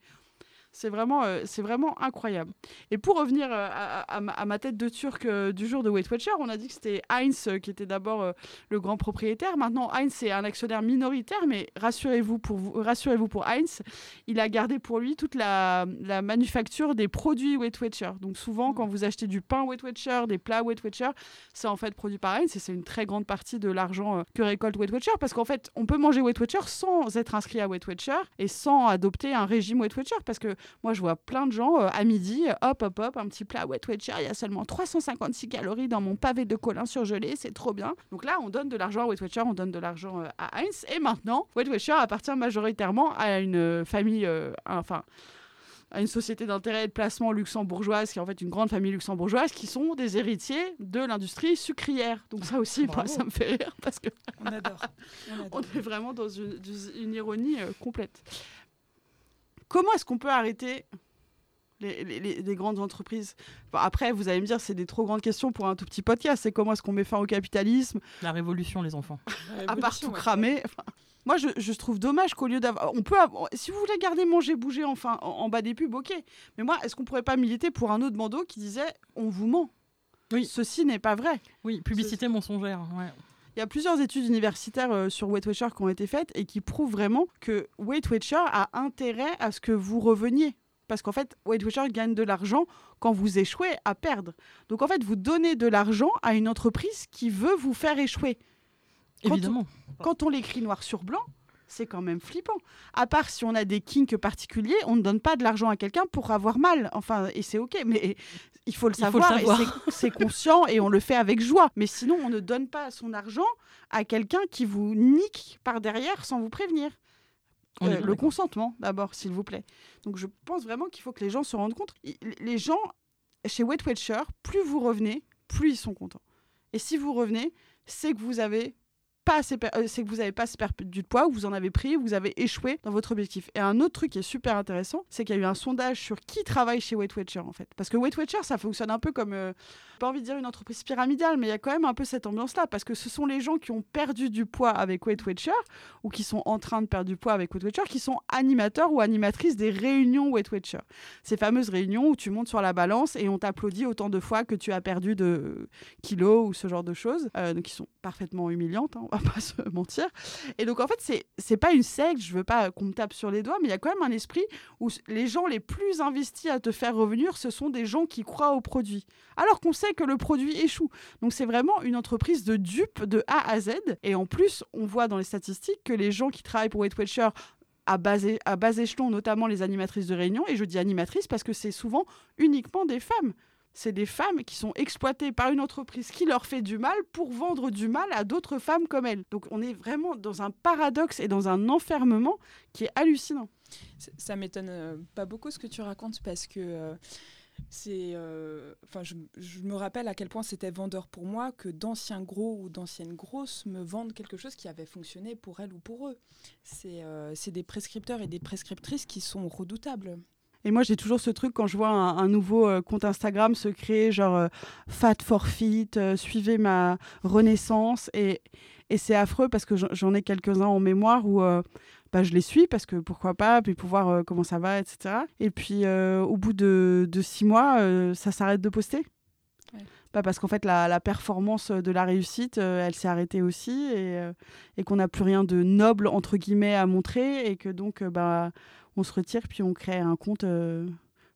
c'est vraiment, euh, vraiment incroyable. Et pour revenir euh, à, ma tête de turc euh, du jour de Weight Watcher, on a dit que c'était Heinz qui était d'abord le grand propriétaire. Maintenant, Heinz est un actionnaire minoritaire, mais rassurez-vous pour, vous, rassurez-vous pour Heinz, il a gardé pour lui toute la, manufacture des produits Weight Watcher. Donc souvent, quand vous achetez du pain Weight Watcher, des plats Weight Watcher, c'est en fait produit par Heinz et c'est une très grande partie de l'argent que récolte Weight Watcher parce qu'en fait, on peut manger Weight Watcher sans être inscrit à Weight Watcher et sans adopter un régime Weight Watcher parce que moi, je vois plein de gens euh, à midi, hop, hop, hop, un petit plat Wet Watcher, il y a seulement 356 calories dans mon pavé de colin surgelé, c'est trop bien. Donc là, on donne de l'argent à Wet Watcher, on donne de l'argent euh, à Heinz. Et maintenant, Wet Watcher appartient majoritairement à une famille, euh, enfin, à une société d'intérêt et de placement luxembourgeoise, qui est en fait une grande famille luxembourgeoise, qui sont des héritiers de l'industrie sucrière. Donc ça aussi, moi, ça me fait rire parce que on adore. On, (laughs) est vraiment dans une, une ironie complète. Comment est-ce qu'on peut arrêter les, les, les, grandes entreprises? après, vous allez me dire, c'est des trop grandes questions pour un tout petit podcast. C'est comment est-ce qu'on met fin au capitalisme? La révolution, les enfants. à part tout cramer. moi, je, je, trouve dommage qu'au lieu d'avoir. On peut Si vous voulez garder manger, bouger enfin, en, bas des pubs, ok. Mais moi, est-ce qu'on pourrait pas militer pour un autre bandeau qui disait on vous ment? Oui. Ceci n'est pas vrai. Oui, publicité mensongère. Ouais. Il y a plusieurs études universitaires euh, sur Weight Watcher qui ont été faites et qui prouvent vraiment que Weight Watcher a intérêt à ce que vous reveniez. Parce qu'en fait, Weight Watcher gagne de l'argent quand vous échouez à perdre. Donc en fait, vous donnez de l'argent à une entreprise qui veut vous faire échouer. Évidemment. quand on l'écrit noir sur blanc, c'est quand même flippant. À part si on a des kinks particuliers, on ne donne pas de l'argent à quelqu'un pour avoir mal. Enfin, et c'est ok, mais il faut le savoir, c'est conscient et on le fait avec joie. Mais sinon, on ne donne pas son argent à quelqu'un qui vous nique par derrière sans vous prévenir. Euh, le consentement, d'abord, s'il vous plaît. Donc, je pense vraiment qu'il faut que les gens se rendent compte. Les gens, chez Wet Watcher, plus vous revenez, plus ils sont contents. Et si vous revenez, c'est que vous avez euh, c'est que vous n'avez pas assez perdu de poids, ou vous en avez pris, vous avez échoué dans votre objectif. Et un autre truc qui est super intéressant, c'est qu'il y a eu un sondage sur qui travaille chez Weight Watcher en fait. Parce que Weight Watcher, ça fonctionne un peu comme, euh, pas envie de dire une entreprise pyramidale, mais il y a quand même un peu cette ambiance-là, parce que ce sont les gens qui ont perdu du poids avec Weight Watcher, ou qui sont en train de perdre du poids avec Weight Watcher, qui sont animateurs ou animatrices des réunions Weight Watcher. Ces fameuses réunions où tu montes sur la balance et on t'applaudit autant de fois que tu as perdu de kilos ou ce genre de choses, euh, qui sont parfaitement humiliantes, hein, on va (laughs) pas se mentir. Et donc en fait, c'est c'est pas une secte, je veux pas qu'on me tape sur les doigts, mais il y a quand même un esprit où les gens les plus investis à te faire revenir, ce sont des gens qui croient au produit. Alors qu'on sait que le produit échoue. Donc c'est vraiment une entreprise de dupes de A à Z. Et en plus, on voit dans les statistiques que les gens qui travaillent pour Weight à bas, à bas échelon, notamment les animatrices de réunion, et je dis animatrices parce que c'est souvent uniquement des femmes c'est des femmes qui sont exploitées par une entreprise qui leur fait du mal pour vendre du mal à d'autres femmes comme elles. Donc on est vraiment dans un paradoxe et dans un enfermement qui est hallucinant. Ça m'étonne euh, pas beaucoup ce que tu racontes parce que euh, c'est, euh, enfin, je, me rappelle à quel point c'était vendeur pour moi que d'anciens gros ou d'anciennes grosses me vendent quelque chose qui avait fonctionné pour elles ou pour eux. C'est, c'est des prescripteurs et des prescriptrices qui sont redoutables. Et moi, j'ai toujours ce truc quand je vois un, nouveau euh, compte Instagram se créer, genre euh, Fat for Fit, euh, suivez ma renaissance. Et, et c'est affreux parce que j'en ai quelques-uns en mémoire où bah, je les suis parce que pourquoi pas, puis pour voir comment ça va, etc. Et puis au bout de, de, six mois, ça s'arrête de poster. Bah, parce qu'en fait, la, la, performance de la réussite, elle s'est arrêtée aussi et, et qu'on n'a plus rien de noble, entre guillemets, à montrer et que donc, bah, on se retire puis on crée un compte euh,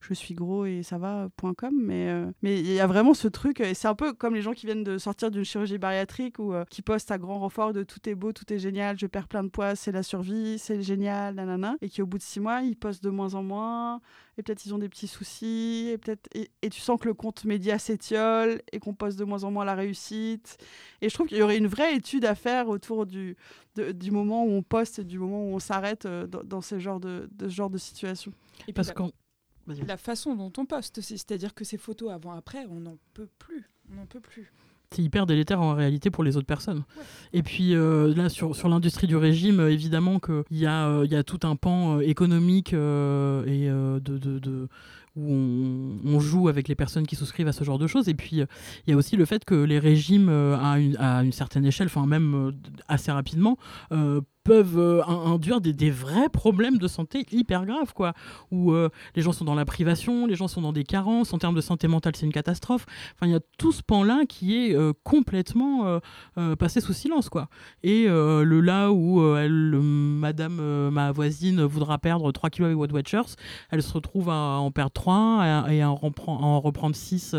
je suis gros et ça va.com mais euh, mais il y a vraiment ce truc et c'est un peu comme les gens qui viennent de sortir d'une chirurgie bariatrique ou euh, qui postent à grand renfort de tout est beau tout est génial je perds plein de poids c'est la survie c'est génial nanana. Et qui au bout de six mois ils postent de moins en moins et peut-être ils ont des petits soucis et peut-être et, tu sens que le compte média s'étiole et qu'on poste de moins en moins la réussite. Et je trouve qu'il y aurait une vraie étude à faire autour du du moment où on poste et du moment où on s'arrête dans, ce genre de, de genre de situation. Et parce qu'on la façon dont on poste aussi, c'est-à-dire que ces photos avant-après, on n'en peut plus, on n'en peut plus. C'est hyper délétère en réalité pour les autres personnes. Et puis euh, là, sur, sur l'industrie du régime, euh, évidemment qu'il y, a, euh, y a tout un pan économique et de, de, de où on, joue avec les personnes qui souscrivent à ce genre de choses. Et puis, il y a aussi le fait que les régimes, à une, à, une, certaine échelle, enfin même assez rapidement, peuvent euh, induire des, vrais problèmes de santé hyper graves, quoi. Où euh, les gens sont dans la privation, les gens sont dans des carences, en termes de santé mentale, c'est une catastrophe. Enfin, il y a tout ce pan-là qui est euh, complètement passé sous silence, quoi. Et le là où madame, ma voisine, voudra perdre 3 kilos avec What Watchers, elle se retrouve à en perdre 3 et à en reprendre 6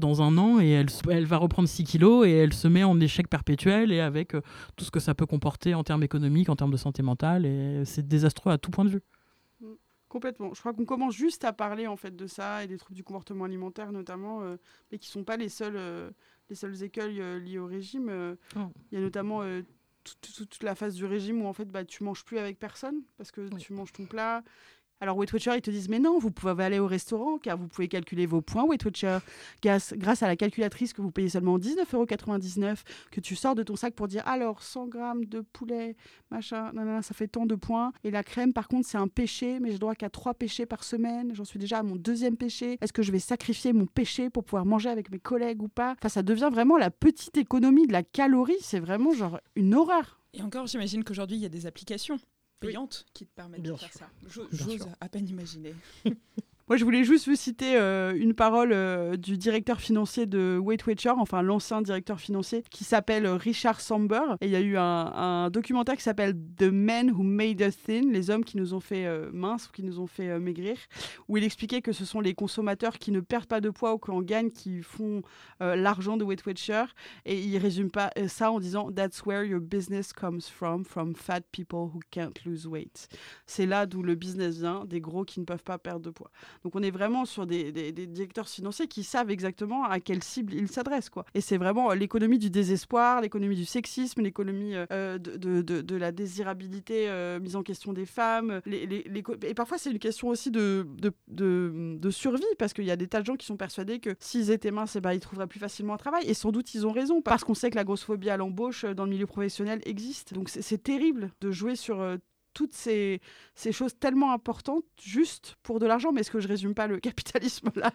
dans un an et elle, elle va reprendre 6 kilos et elle se met en échec perpétuel et avec euh, tout ce que ça peut comporter en termes économiques, en termes de santé mentale et c'est désastreux à tout point de vue. Complètement. Je crois qu'on commence juste à parler en fait de ça et des troubles du comportement alimentaire notamment, euh, mais qui sont pas les seuls, euh, les seuls écueils liés au régime. Oh. Il y a notamment toute, toute, la phase du régime où en fait bah, tu manges plus avec personne parce que tu manges ton plat Alors Weight Watcher, ils te disent, mais non, vous pouvez aller au restaurant car vous pouvez calculer vos points Weight Watcher grâce, à la calculatrice que vous payez seulement 19,99€, que tu sors de ton sac pour dire, alors 100 grammes de poulet, machin, ça fait tant de points. Et la crème, par contre, c'est un péché, mais je droit qu'à trois péchés par semaine. J'en suis déjà à mon deuxième péché. Est-ce que je vais sacrifier mon péché pour pouvoir manger avec mes collègues ou pas? Enfin, ça devient vraiment la petite économie de la calorie. C'est vraiment genre une horreur. Et encore, j'imagine qu'aujourd'hui, il y a des applications payantes qui te permettent de faire ça. J'ose à peine imaginer. (laughs) Moi, je voulais juste vous citer euh, une parole euh, du directeur financier de Weight Watcher, enfin l'ancien directeur financier, qui s'appelle euh, Richard Samber. Et il y a eu un, documentaire qui s'appelle The Men Who Made Us Thin, les hommes qui nous ont fait minces ou qui nous ont fait maigrir, où il expliquait que ce sont les consommateurs qui ne perdent pas de poids ou qui en gagnent qui font l'argent de Weight Watcher. Et il résume pas ça en disant That's where your business comes from, from fat people who can't lose weight. C'est là d'où le business vient, des gros qui ne peuvent pas perdre de poids. Donc on est vraiment sur des, directeurs financiers qui savent exactement à quelle cible ils s'adressent. Quoi. Et c'est vraiment euh, l'économie du désespoir, l'économie du sexisme, l'économie euh, de, de, la désirabilité euh, mise en question des femmes. Et parfois c'est une question aussi de, de, survie, parce qu'il y a des tas de gens qui sont persuadés que s'ils étaient minces, eh ben, ils trouveraient plus facilement un travail. Et sans doute ils ont raison, parce qu'on sait que la grossophobie à l'embauche dans le milieu professionnel existe. Donc c'est terrible de jouer sur toutes ces, ces, choses tellement importantes juste pour de l'argent. Mais est-ce que je résume pas le (laughs) capitalisme là?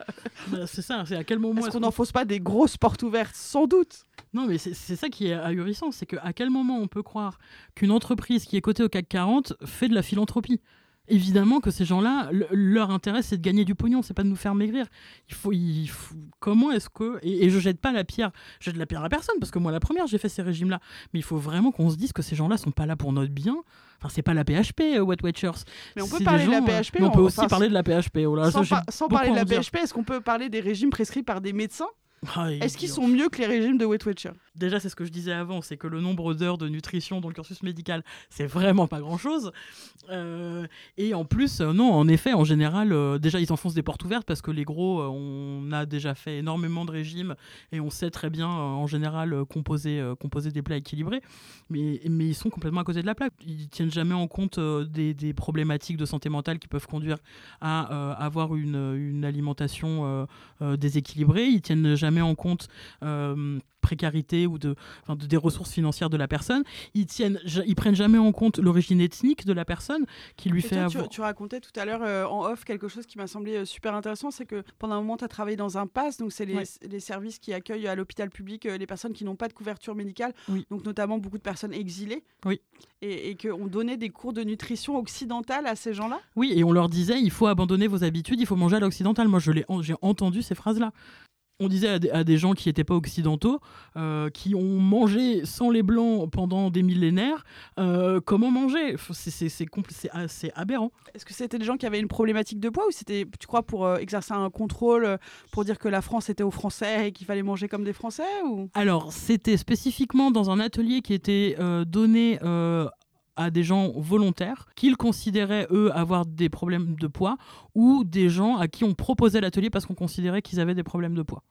Bah, C'est ça, c'est à quel moment. Est-ce qu'on n'enfonce pas des grosses portes ouvertes? Sans doute. Non, mais c'est ça qui est ahurissant, c'est qu'à quel moment on peut croire qu'une entreprise qui est cotée au CAC 40 fait de la philanthropie? Évidemment que ces gens-là, leur intérêt, c'est de gagner du pognon, c'est pas de nous faire maigrir. Il faut, il faut comment est-ce que et, et, je jette pas la pierre, je jette la pierre à personne parce que moi la première, j'ai fait ces régimes-là. Mais il faut vraiment qu'on se dise que ces gens-là sont pas là pour notre bien. Enfin, c'est pas la PHP, euh, Wet Watchers. Mais on peut parler de la PHP. on, peut aussi parler de la PHP. Oh là, sans, sans parler de la PHP, est-ce qu'on peut parler des régimes prescrits par des médecins? Ah, Est-ce qu'ils sont mieux que les régimes de Weight Watchers? Déjà c'est ce que je disais avant, c'est que le nombre d'heures de nutrition dans le cursus médical, c'est vraiment pas grand-chose. Euh, et en plus, euh, non, en effet, en général, euh, déjà ils enfoncent des portes ouvertes parce que les gros, on a déjà fait énormément de régimes et on sait très bien, en général, composer, des plats équilibrés. Mais, ils sont complètement à côté de la plaque. Ils tiennent jamais en compte des, problématiques de santé mentale qui peuvent conduire à avoir une, alimentation déséquilibrée. Ils tiennent jamais en compte précarité ou de, des ressources financières de la personne. Ils tiennent, ils prennent jamais en compte l'origine ethnique de la personne qui lui fait avoir... tu, racontais tout à l'heure euh, en off quelque chose qui m'a semblé euh, super intéressant, c'est que pendant un moment, tu as travaillé dans un PASS, donc c'est les, services qui accueillent à l'hôpital public euh, les personnes qui n'ont pas de couverture médicale, donc notamment beaucoup de personnes exilées. Oui. Et, et qu'on donnait des cours de nutrition occidentale à ces gens-là? Oui, et on leur disait, il faut abandonner vos habitudes, il faut manger à l'occidental. Moi, j'ai entendu ces phrases-là on disait à des, gens qui n'étaient pas occidentaux, euh, qui ont mangé sans les blancs pendant des millénaires, euh, comment manger? C'est aberrant. Est-ce que c'était des gens qui avaient une problématique de poids ou c'était, tu crois, pour euh, exercer un contrôle, pour dire que la France était aux Français et qu'il fallait manger comme des Français ou? Alors, c'était spécifiquement dans un atelier qui était donné à des gens volontaires qu'ils considéraient eux avoir des problèmes de poids ou des gens à qui on proposait l'atelier parce qu'on considérait qu'ils avaient des problèmes de poids.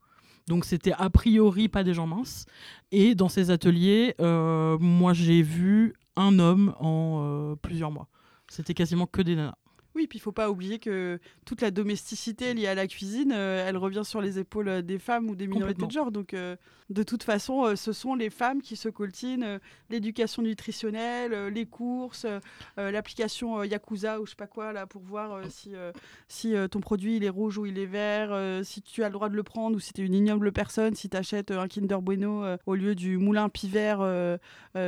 Donc c'était a priori pas des gens minces. Et dans ces ateliers, euh, moi j'ai vu un homme en euh, plusieurs mois. C'était quasiment que des nanas. Oui, puis il faut pas oublier que toute la domesticité liée à la cuisine, euh, elle revient sur les épaules des femmes ou des minorités de genre. Donc de toute façon, euh, ce sont les femmes qui se coltinent euh, l'éducation nutritionnelle, euh, les courses, l'application Yakuza ou je sais pas quoi là pour voir si, si ton produit il est rouge ou il est vert, si tu as le droit de le prendre ou si tu es une ignoble personne, si tu achètes un Kinder Bueno au lieu du moulin pivert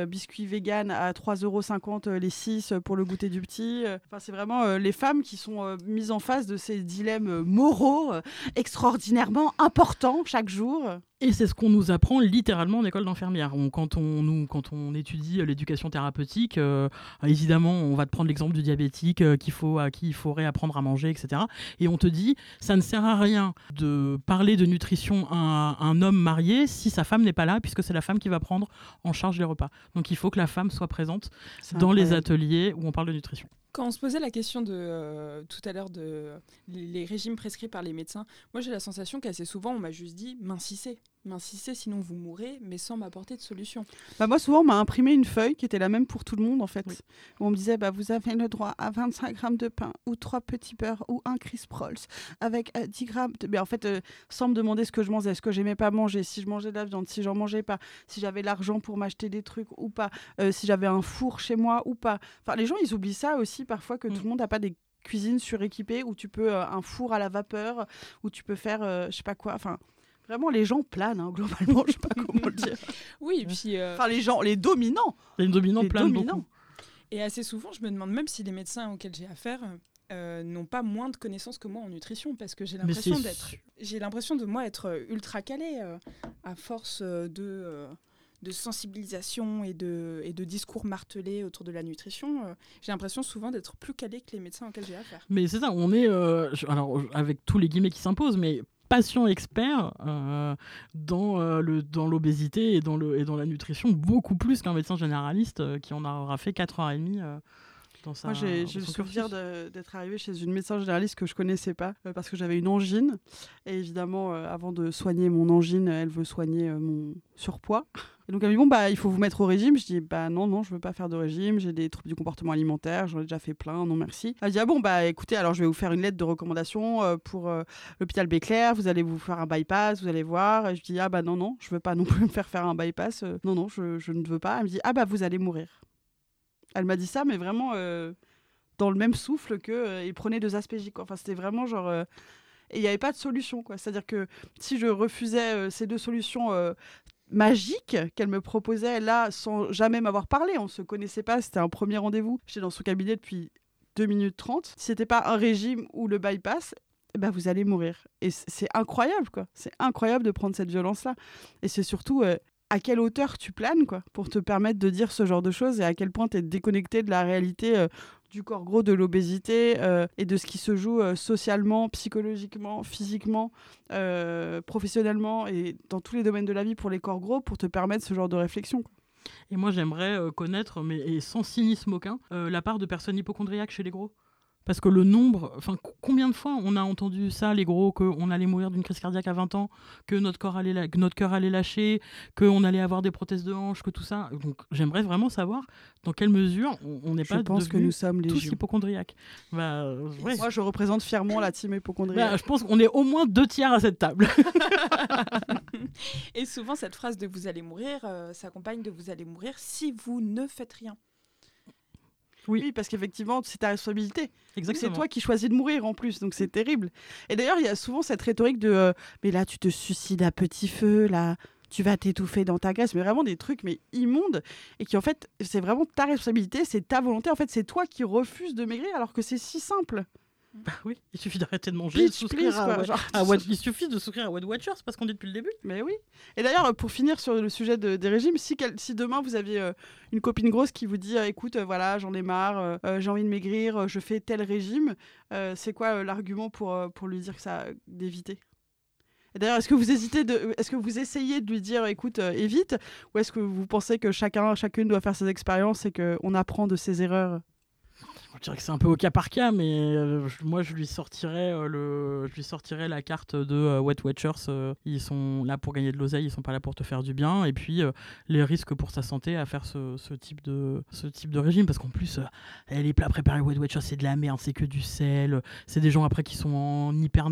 biscuit vegan à 3,50€ les 6 pour le goûter du petit. Enfin, c'est vraiment les femmes qui sont mises en face de ces dilemmes moraux extraordinairement importants chaque jour. Et c'est ce qu'on nous apprend littéralement en école d'infirmière. quand, on, nous, quand on étudie euh, l'éducation thérapeutique, euh, évidemment, on va te prendre l'exemple du diabétique euh, qu'il faut, à qui il faudrait apprendre à manger, etc. Et on te dit, ça ne sert à rien de parler de nutrition à un homme marié si sa femme n'est pas là, puisque c'est la femme qui va prendre en charge les repas. Donc il faut que la femme soit présente dans les ateliers où on parle de nutrition. Quand on se posait la question de tout à l'heure de les, régimes prescrits par les médecins, moi j'ai la sensation qu'assez souvent on m'a juste dit mincissez Mincissez, sinon vous mourrez, mais sans m'apporter de solution. Bah moi, souvent, on m'a imprimé une feuille qui était la même pour tout le monde, en fait. Oui. Où on me disait, bah, vous avez le droit à 25 grammes de pain, ou 3 petits beurres, ou un Crisp Rolls, avec euh, 10 grammes de... Mais en fait, euh, sans me demander ce que je mangeais, ce que j'aimais pas manger, si je mangeais de la viande, si j'en mangeais pas, si j'avais l'argent pour m'acheter des trucs ou pas, euh, si j'avais un four chez moi ou pas. Enfin, les gens, ils oublient ça aussi, parfois, que Mm. tout le monde n'a pas des cuisines suréquipées, où tu peux... euh, un four à la vapeur, où tu peux faire, euh, je sais pas quoi, enfin... Vraiment, les gens planent, hein, globalement, je sais pas comment le dire. (laughs) Oui, et puis euh, Enfin, les gens, les dominants. Il y a une dominante Les de dominants. beaucoup. Et assez souvent, je me demande même si les médecins auxquels j'ai affaire euh, n'ont pas moins de connaissances que moi en nutrition, parce que j'ai l'impression d'être, j'ai l'impression de moi être euh, ultra calée euh, à force euh, de euh, de sensibilisation et de, et de discours martelés autour de la nutrition, euh, j'ai l'impression souvent d'être plus calée que les médecins auxquels j'ai affaire. Mais c'est ça, on est, euh, je- alors avec tous les guillemets qui s'imposent, mais patient expert euh, dans euh, le dans l'obésité et dans le et dans la nutrition beaucoup plus qu'un médecin généraliste euh, qui en aura fait 4 heures et demie dans sa Moi, j'ai le souvenir d'être arrivée chez une médecin généraliste que je connaissais pas parce que j'avais une angine. Et évidemment, avant de soigner mon angine, elle veut soigner mon surpoids. Et donc, elle me dit Bon, bah, il faut vous mettre au régime. Je dis Bah, non, non, je veux pas faire de régime. J'ai des troubles du comportement alimentaire. J'en ai déjà fait plein. Non, merci. Elle dit Ah bon, bah, écoutez, alors je vais vous faire une lettre de recommandation euh, pour euh, l'hôpital Béclair. Vous allez vous faire un bypass. Vous allez voir. Et je dis Ah, bah, non, non, je veux pas non plus (laughs) me faire faire un bypass. Euh, non, non, je, ne veux pas. Elle me dit Ah, bah, vous allez mourir. Elle m'a dit ça, mais vraiment dans le même souffle que il prenait deux aspégiques. Enfin, c'était vraiment genre. et il n'y avait pas de solution. C'est-à-dire que si je refusais ces deux solutions magiques qu'elle me proposait là, sans jamais m'avoir parlé, on se connaissait pas, c'était un premier rendez-vous. J'étais dans son cabinet depuis 2 minutes 30. Si c'était pas un régime ou le bypass, ben vous allez mourir. Et c'est incroyable, quoi. C'est incroyable de prendre cette violence-là. Et c'est surtout euh, à quelle hauteur tu planes, quoi, pour te permettre de dire ce genre de choses et à quel point tu es déconnecté de la réalité euh, du corps gros, de l'obésité euh, et de ce qui se joue euh, socialement, psychologiquement, physiquement, euh, professionnellement et dans tous les domaines de la vie pour les corps gros pour te permettre ce genre de réflexion. Et moi, j'aimerais connaître, mais et sans cynisme aucun, la part de personnes hypochondriaques chez les gros. Parce que le nombre, enfin, co- combien de fois on a entendu ça, les gros, qu'on allait mourir d'une crise cardiaque à 20 ans, que notre corps allait, la- que notre cœur allait lâcher, qu'on allait avoir des prothèses de hanche, que tout ça. Donc, j'aimerais vraiment savoir dans quelle mesure on n'est Je pas pense que nous sommes les tous hypochondriaques. Bah, euh, ouais. Moi, je représente fièrement la team hypochondriaque. Bah, je pense qu'on est au moins deux tiers à cette table. (laughs) Et souvent, cette phrase de vous allez mourir euh, s'accompagne de vous allez mourir si vous ne faites rien. Oui. parce qu'effectivement, c'est ta responsabilité. C'est toi qui choisis de mourir en plus, donc c'est terrible. Et d'ailleurs, il y a souvent cette rhétorique de euh, mais là, tu te suicides à petit feu, là, tu vas t'étouffer dans ta graisse, mais vraiment des trucs mais immondes et qui en fait, c'est vraiment ta responsabilité, c'est ta volonté. En fait, c'est toi qui refuses de maigrir alors que c'est si simple. Bah oui, il suffit d'arrêter de manger, de souscrire please, à, quoi. ouais, Genre, à What- il suffit de souscrire à What Watchers, c'est parce qu'on dit depuis le début. Mais oui. Et d'ailleurs, pour finir sur le sujet de- des régimes, si, demain vous aviez euh, une copine grosse qui vous dit euh, écoute, euh, voilà, j'en ai marre, j'ai envie de maigrir, je fais tel régime, c'est quoi l'argument pour, pour lui dire que ça d'éviter? D'ailleurs, est-ce que vous hésitez de, est-ce que vous essayez de lui dire écoute, euh, évite, ou est-ce que vous pensez que chacun, chacune doit faire ses expériences et qu'on apprend de ses erreurs? Je dirais que c'est un peu au cas par cas, mais euh, je- moi je lui sortirais euh, le, je lui sortirais la carte de euh, Wet Watchers. ils sont là pour gagner de l'oseille, ils sont pas là pour te faire du bien. Et puis les risques pour sa santé à faire ce, ce type de ce type de régime, parce qu'en plus les plats préparés Wet Watchers c'est de la merde, c'est que du sel. C'est des gens après qui sont en hyper,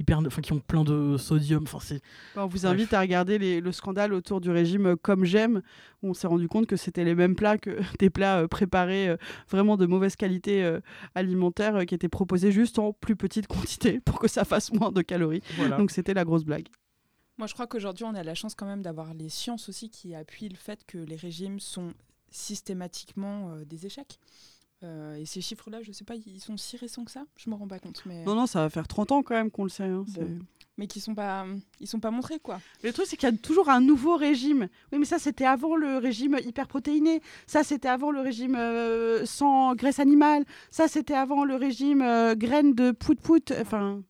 hyper, enfin qui ont plein de sodium. Enfin c'est On vous Bref. invite à regarder les- le scandale autour du régime Comme J'aime, où on s'est rendu compte que c'était les mêmes plats que (laughs) des plats préparés vraiment de mauvaise qualité euh, alimentaire euh, qui étaient proposés juste en plus petite (laughs) quantité pour que ça fasse moins de calories. voilà. Donc c'était la grosse blague. Moi, je crois qu'aujourd'hui, on a la chance quand même d'avoir les sciences aussi qui appuient le fait que les régimes sont systématiquement euh, des échecs. Euh, et ces chiffres-là, je sais pas, ils sont si récents que ça? Je me rends pas compte. Mais, Non, non, ça va faire 30 ans quand même qu'on le sait. hein, Bon. Mais qui sont pas, ils sont pas montrés, quoi. Le truc, c'est qu'il y a toujours un nouveau régime. Oui, mais ça, c'était avant le régime hyperprotéiné. Ça, c'était avant le régime euh, sans graisse animale. Ça, c'était avant le régime euh, graines de pout-pout. Enfin,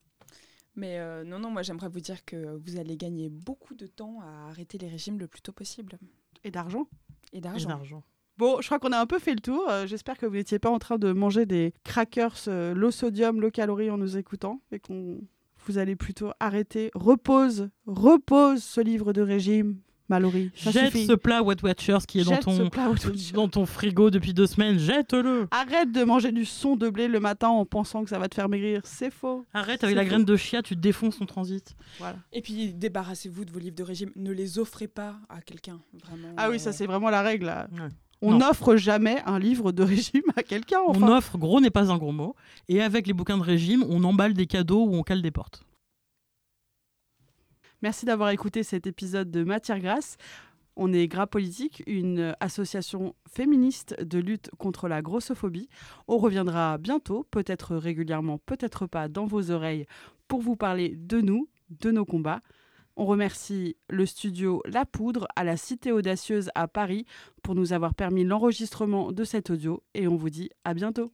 Mais euh, non, non, moi, j'aimerais vous dire que vous allez gagner beaucoup de temps à arrêter les régimes le plus tôt possible. et d'argent. Et d'argent. d'argent. Bon, je crois qu'on a un peu fait le tour. Euh, J'espère que vous n'étiez pas en train de manger des crackers euh, low sodium, low calories en nous écoutant et qu'on vous allez plutôt arrêter, repose, repose ce livre de régime, Mallory. Ça Jette suffit. ce plat What Watchers qui est Jette dans ton, plat What (laughs) Watchers. dans ton frigo depuis deux semaines. Jette-le. Arrête de manger du son de blé le matin en pensant que ça va te faire maigrir. C'est faux. Arrête avec la graine de chia, tu défonces ton transit. Voilà. Et puis débarrassez-vous de vos livres de régime. Ne les offrez pas à quelqu'un. Vraiment. Ah oui, ça euh, c'est vraiment la règle. là. Ouais. On n'offre jamais un livre de régime à quelqu'un. Enfin. On offre, gros n'est pas un gros mot. Et avec les bouquins de régime, on emballe des cadeaux ou on cale des portes. Merci d'avoir écouté cet épisode de Matière Grasse. On est Gras Politique, une association féministe de lutte contre la grossophobie. On reviendra bientôt, peut-être régulièrement, peut-être pas, dans vos oreilles, pour vous parler de nous, de nos combats. On remercie le studio La Poudre à la Cité Audacieuse à Paris pour nous avoir permis l'enregistrement de cet audio et on vous dit à bientôt.